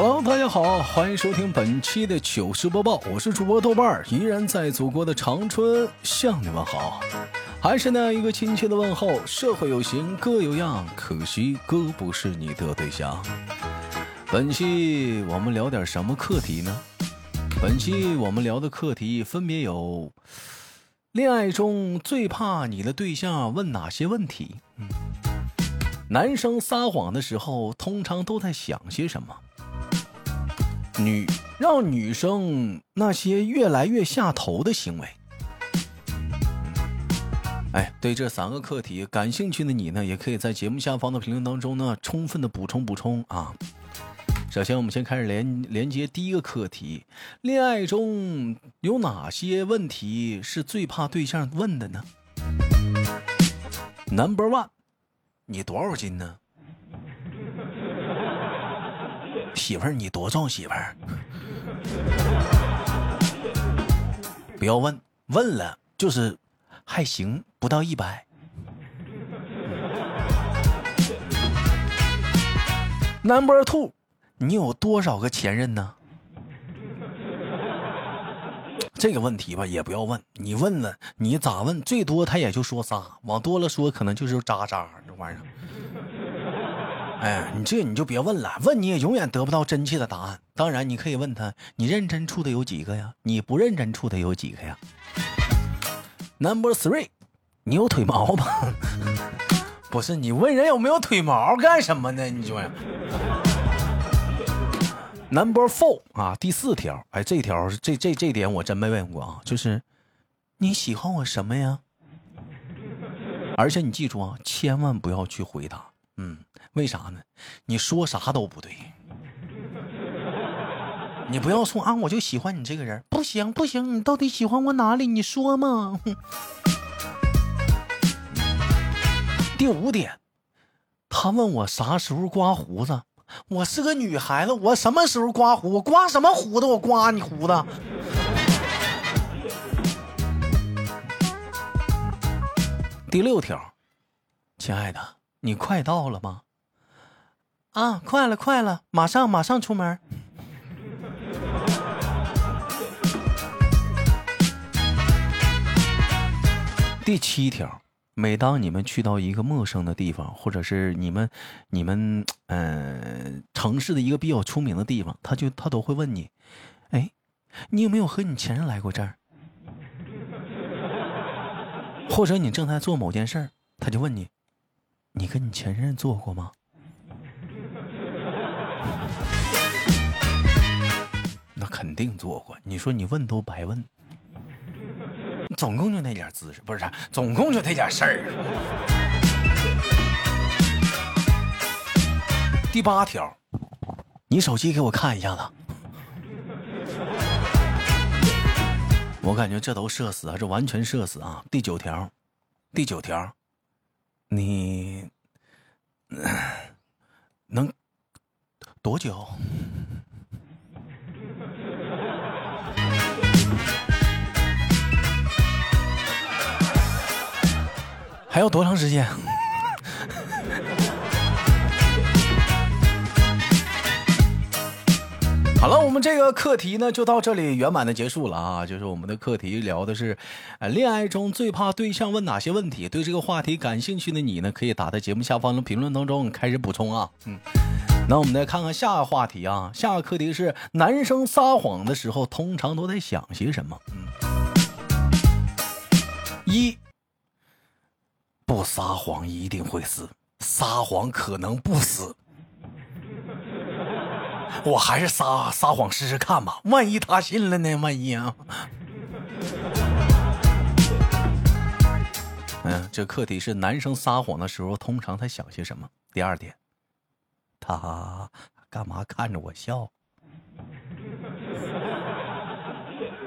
Hello，大家好，欢迎收听本期的糗事播报，我是主播豆瓣儿，依然在祖国的长春向你们好，还是那样一个亲切的问候。社会有形，哥有样，可惜哥不是你的对象。本期我们聊点什么课题呢？本期我们聊的课题分别有：恋爱中最怕你的对象问哪些问题？男生撒谎的时候通常都在想些什么？女让女生那些越来越下头的行为。哎，对这三个课题感兴趣的你呢，也可以在节目下方的评论当中呢，充分的补充补充啊。首先，我们先开始连连接第一个课题：恋爱中有哪些问题是最怕对象问的呢？Number one，你多少斤呢？媳妇儿，你多重？媳妇儿，不要问，问了就是还行，不到一百。Number two，你有多少个前任呢？这个问题吧，也不要问。你问了，你咋问？最多他也就说仨，往多了说，可能就是渣渣这玩意儿。哎，你这你就别问了，问你也永远得不到真切的答案。当然，你可以问他，你认真处的有几个呀？你不认真处的有几个呀？Number three，你有腿毛吗？不是，你问人有没有腿毛干什么呢？你说呀。Number four 啊，第四条，哎，这条这这这点我真没问过啊，就是你喜欢我什么呀？而且你记住啊，千万不要去回答。嗯，为啥呢？你说啥都不对。你不要说啊，我就喜欢你这个人，不行不行，你到底喜欢我哪里？你说嘛。第五点，他问我啥时候刮胡子，我是个女孩子，我什么时候刮胡？我刮什么胡子？我刮你胡子。第六条，亲爱的。你快到了吗？啊，快了，快了，马上，马上出门。第七条，每当你们去到一个陌生的地方，或者是你们、你们，嗯，城市的一个比较出名的地方，他就他都会问你，哎，你有没有和你前任来过这儿？或者你正在做某件事，他就问你。你跟你前任做过吗？肯定做过。你说你问都白问，总共就那点姿势，不是？总共就那点事儿。第八条，你手机给我看一下子。我感觉这都社死啊，这完全社死啊！第九条，第九条。你能多久？还要多长时间？好了，我们这个课题呢就到这里圆满的结束了啊！就是我们的课题聊的是，呃，恋爱中最怕对象问哪些问题？对这个话题感兴趣的你呢，可以打在节目下方的评论当中开始补充啊。嗯，那我们再看看下个话题啊，下个课题是男生撒谎的时候通常都在想些什么？嗯，一，不撒谎一定会死，撒谎可能不死。我还是撒撒谎试试看吧，万一他信了呢？万一啊！嗯，这课题是男生撒谎的时候通常他想些什么？第二点，他干嘛看着我笑？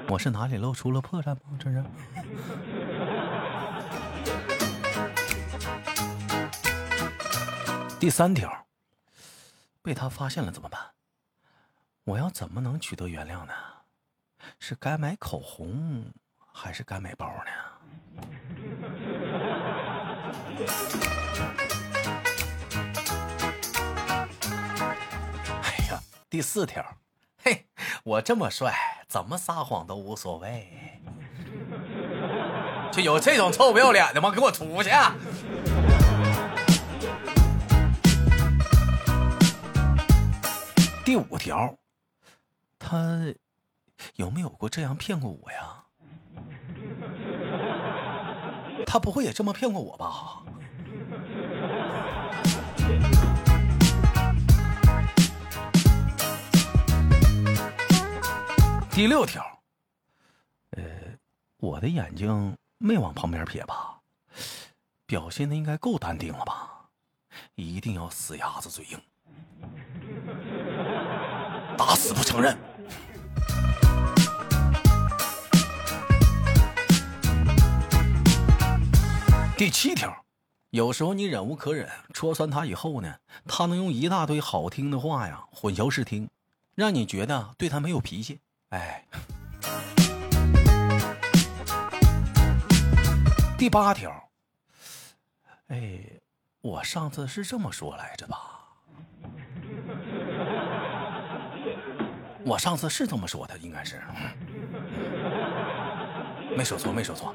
我是哪里露出了破绽吗？这是。第三条，被他发现了怎么办？我要怎么能取得原谅呢？是该买口红，还是该买包呢？哎呀，第四条，嘿，我这么帅，怎么撒谎都无所谓。就有这种臭不要脸的吗？给我出去！第五条，他有没有过这样骗过我呀？他不会也这么骗过我吧？第六条，呃，我的眼睛没往旁边撇吧？表现的应该够淡定了吧？一定要死鸭子嘴硬，打死不承认。第七条，有时候你忍无可忍，戳穿他以后呢，他能用一大堆好听的话呀混淆视听，让你觉得对他没有脾气。哎，第八条，哎，我上次是这么说来着吧？我上次是这么说的，应该是，没说错，没说错。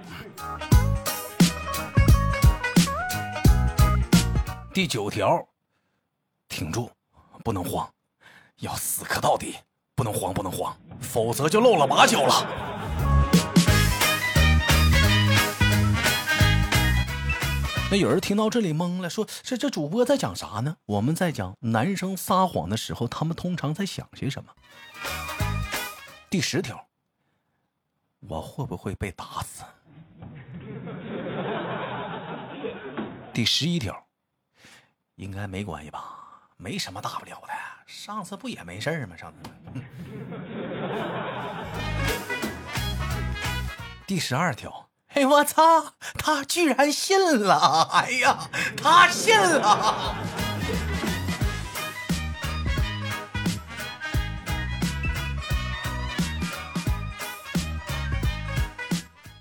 第九条，挺住，不能慌，要死磕到底，不能慌，不能慌，否则就露了马脚了。那有人听到这里懵了，说：“这这主播在讲啥呢？”我们在讲男生撒谎的时候，他们通常在想些什么。第十条，我会不会被打死？第十一条。应该没关系吧，没什么大不了的。上次不也没事吗？上次。第十二条，哎我操，他居然信了！哎呀，他信了。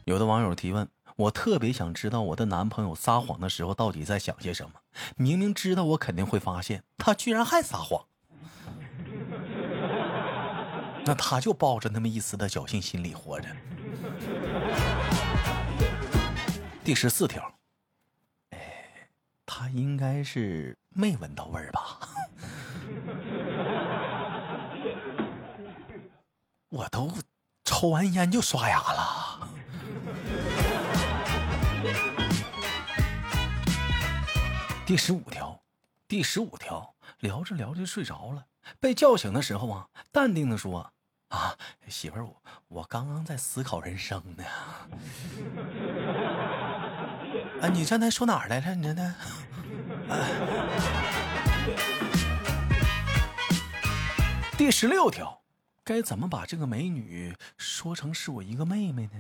有的网友提问。我特别想知道我的男朋友撒谎的时候到底在想些什么。明明知道我肯定会发现，他居然还撒谎。那他就抱着那么一丝的侥幸心理活着。第十四条，哎，他应该是没闻到味儿吧？我都抽完烟就刷牙了。第十五条，第十五条，聊着聊着就睡着了，被叫醒的时候啊，淡定的说：“啊，媳妇儿，我我刚刚在思考人生呢。”啊，你刚才说哪儿来着？你呢？第十六条，该怎么把这个美女说成是我一个妹妹呢？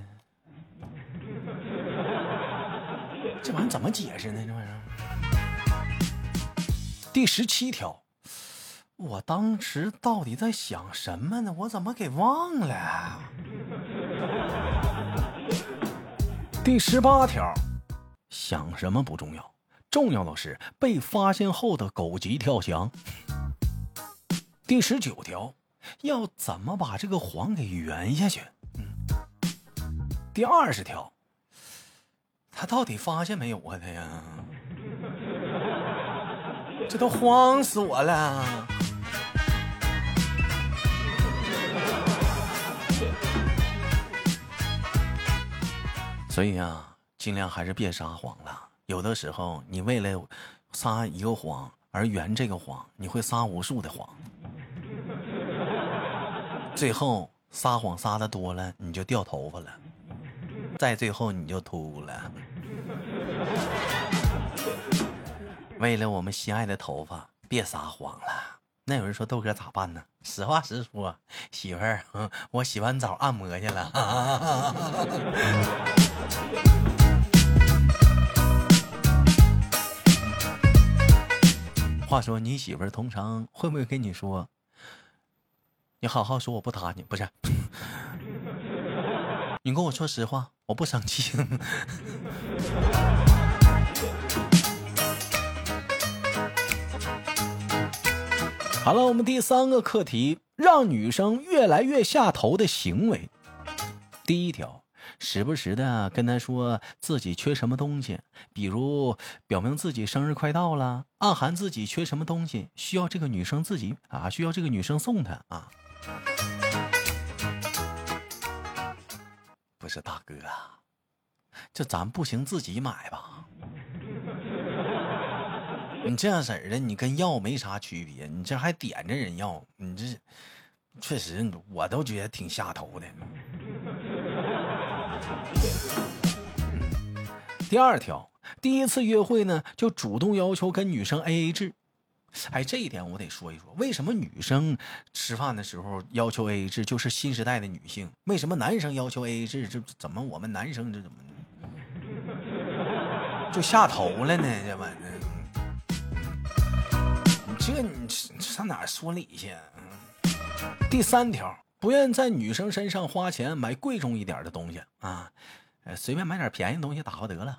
这玩意怎么解释呢？这玩意儿？第十七条，我当时到底在想什么呢？我怎么给忘了？第十八条，想什么不重要，重要的是被发现后的狗急跳墙。第十九条，要怎么把这个谎给圆下去？嗯。第二十条，他到底发现没有啊？他呀？这都慌死我了！所以啊，尽量还是别撒谎了。有的时候，你为了撒一个谎而圆这个谎，你会撒无数的谎，最后撒谎撒的多了，你就掉头发了，再最后你就秃了。为了我们心爱的头发，别撒谎了。那有人说豆哥咋办呢？实话实说，媳妇儿，我洗完澡按摩去了。话说你媳妇儿通常会不会跟你说：“你好好说，我不打你。”不是，你跟我说实话，我不生气。好了，我们第三个课题，让女生越来越下头的行为。第一条，时不时的跟她说自己缺什么东西，比如表明自己生日快到了，暗含自己缺什么东西，需要这个女生自己啊，需要这个女生送她啊。不是大哥，这咱不行，自己买吧。你这样式儿的，你跟要没啥区别，你这还点着人要，你这确实我都觉得挺下头的。第二条，第一次约会呢，就主动要求跟女生 A A 制。哎，这一点我得说一说，为什么女生吃饭的时候要求 A A 制，就是新时代的女性？为什么男生要求 A A 制，这怎么我们男生这怎么就下头了呢？这玩意儿。这你上哪说理去？第三条，不愿在女生身上花钱买贵重一点的东西啊，呃，随便买点便宜东西打发得了。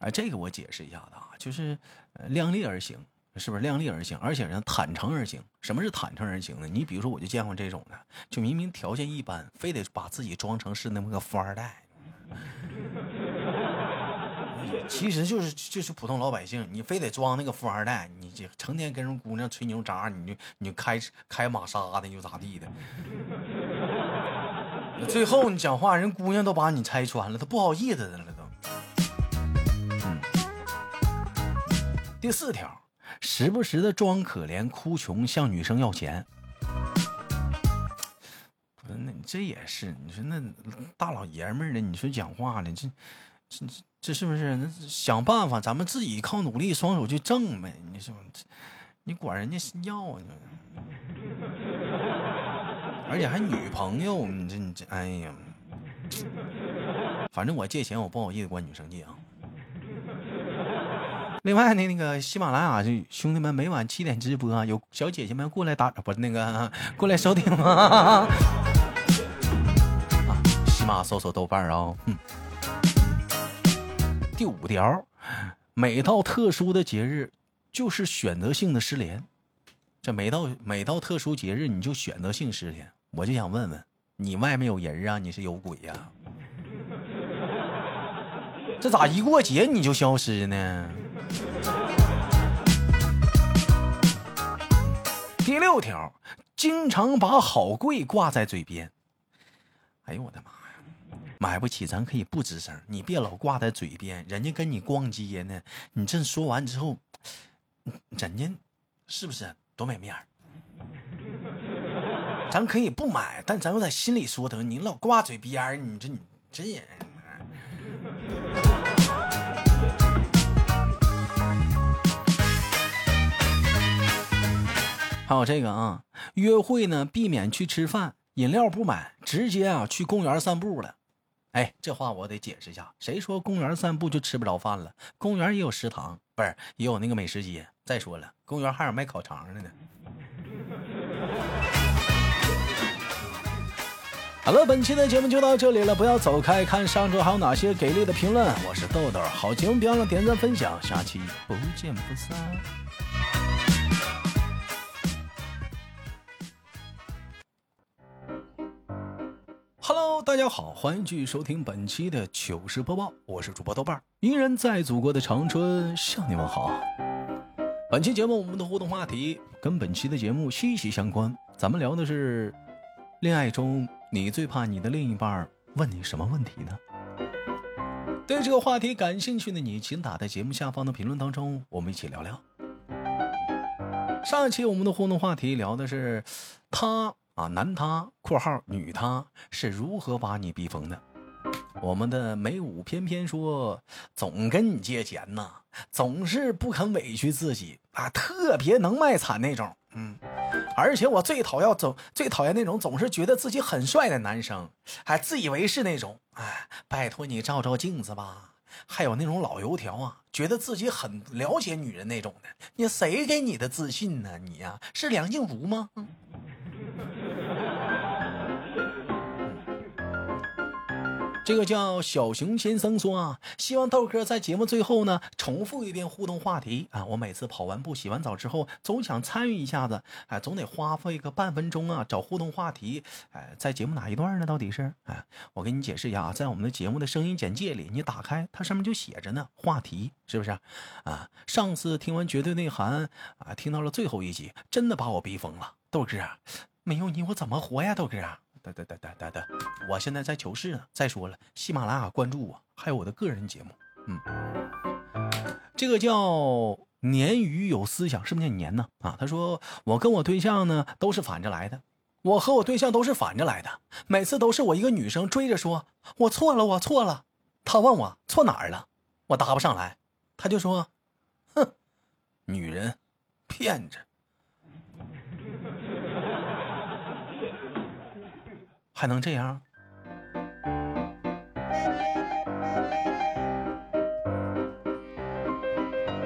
哎，这个我解释一下子啊，就是量力而行，是不是量力而行？而且呢，坦诚而行。什么是坦诚而行呢？你比如说，我就见过这种的，就明明条件一般，非得把自己装成是那么个富二代。其实就是就是普通老百姓，你非得装那个富二代，你这成天跟人姑娘吹牛渣，你就你就开开玛莎的又咋地的？最后你讲话，人姑娘都把你拆穿了，她不好意思的了都。嗯。第四条，时不时的装可怜哭穷，向女生要钱。那你这也是，你说那大老爷们儿的，你说讲话呢，这这这。这是不是？那想办法，咱们自己靠努力，双手去挣呗。你说，你管人家要啊？而且还女朋友，你这你这，哎呀！反正我借钱，我不好意思管女生借啊。另外呢，那个喜马拉雅就兄弟们每晚七点直播，有小姐姐们过来打，不是那个过来收听吗？啊，喜马搜索豆瓣啊，嗯。第五条，每到特殊的节日，就是选择性的失联。这每到每到特殊节日，你就选择性失联。我就想问问，你外面有人啊？你是有鬼呀？这咋一过节你就消失呢？第六条，经常把好贵挂在嘴边。哎呦我的妈！买不起，咱可以不吱声。你别老挂在嘴边，人家跟你逛街呢。你这说完之后，人家是不是多没面儿？咱可以不买，但咱又在心里说得，你老挂嘴边你这你这人。还有这个啊，约会呢，避免去吃饭，饮料不买，直接啊去公园散步了。哎，这话我得解释一下。谁说公园散步就吃不着饭了？公园也有食堂，不是也有那个美食街。再说了，公园还有卖烤肠的呢。好了，本期的节目就到这里了，不要走开，看上周还有哪些给力的评论。我是豆豆，好节目别忘了点赞分享，下期不见不散。大家好，欢迎继续收听本期的糗事播报，我是主播豆瓣儿，依然在祖国的长春向你们好。本期节目我们的互动话题跟本期的节目息息相关，咱们聊的是恋爱中你最怕你的另一半问你什么问题呢？对这个话题感兴趣的你，请打在节目下方的评论当中，我们一起聊聊。上一期我们的互动话题聊的是他。啊，男他（括号女他）是如何把你逼疯的？我们的美武偏偏说，总跟你借钱呐，总是不肯委屈自己啊，特别能卖惨那种。嗯，而且我最讨厌总最讨厌那种总是觉得自己很帅的男生，还自以为是那种。哎，拜托你照照镜子吧。还有那种老油条啊，觉得自己很了解女人那种的，你谁给你的自信呢？你呀，是梁静茹吗？嗯。这个叫小熊先生说啊，希望豆哥在节目最后呢重复一遍互动话题啊。我每次跑完步、洗完澡之后，总想参与一下子，哎，总得花费个半分钟啊，找互动话题。哎，在节目哪一段呢？到底是？哎，我给你解释一下啊，在我们的节目的声音简介里，你打开它上面就写着呢，话题是不是？啊，上次听完绝对内涵啊，听到了最后一集，真的把我逼疯了。豆哥，没有你我怎么活呀？豆哥。得得得得得得，我现在在求是呢。再说了，喜马拉雅关注我，还有我的个人节目。嗯，这个叫鲶鱼有思想，是不是念鲶呢？啊，他说我跟我对象呢都是反着来的，我和我对象都是反着来的，每次都是我一个女生追着说，我错了，我错了。他问我错哪儿了，我答不上来，他就说，哼，女人，骗子。还能这样？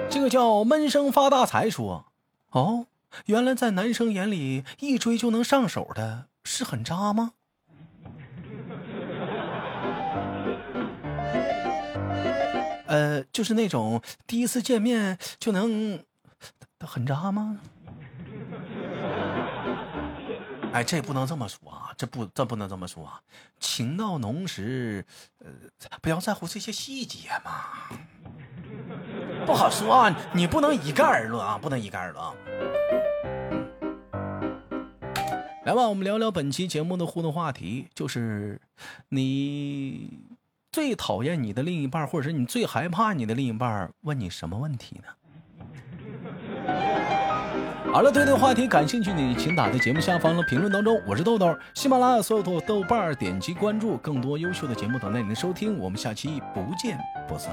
这个叫闷声发大财说：“哦，原来在男生眼里，一追就能上手的是很渣吗？”呃，就是那种第一次见面就能很渣吗？哎，这不能这么说啊！这不，这不能这么说啊！情到浓时，呃，不要在乎这些细节嘛。不好说啊，你不能一概而论啊，不能一概而论。啊。来吧，我们聊聊本期节目的互动话题，就是你最讨厌你的另一半，或者是你最害怕你的另一半问你什么问题呢？好了，对这个话题感兴趣，你请打在节目下方的评论当中。我是豆豆，喜马拉雅所有的豆瓣儿点击关注，更多优秀的节目等待您的收听。我们下期不见不散。